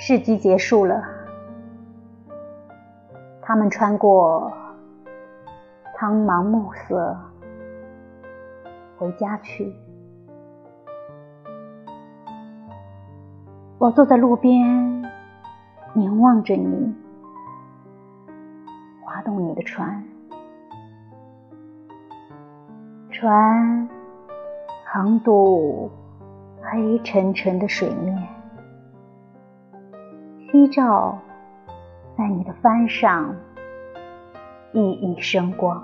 市集结束了，他们穿过苍茫暮色，回家去。我坐在路边，凝望着你，划动你的船，船横渡黑沉沉的水面，夕照在你的帆上熠熠生光。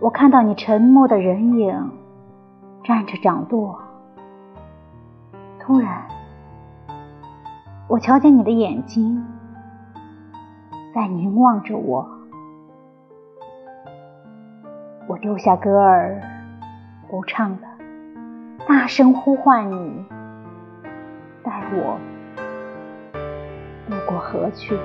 我看到你沉默的人影，站着掌舵。突然，我瞧见你的眼睛在凝望着我。我丢下歌儿，不唱了，大声呼唤你，我渡过河去。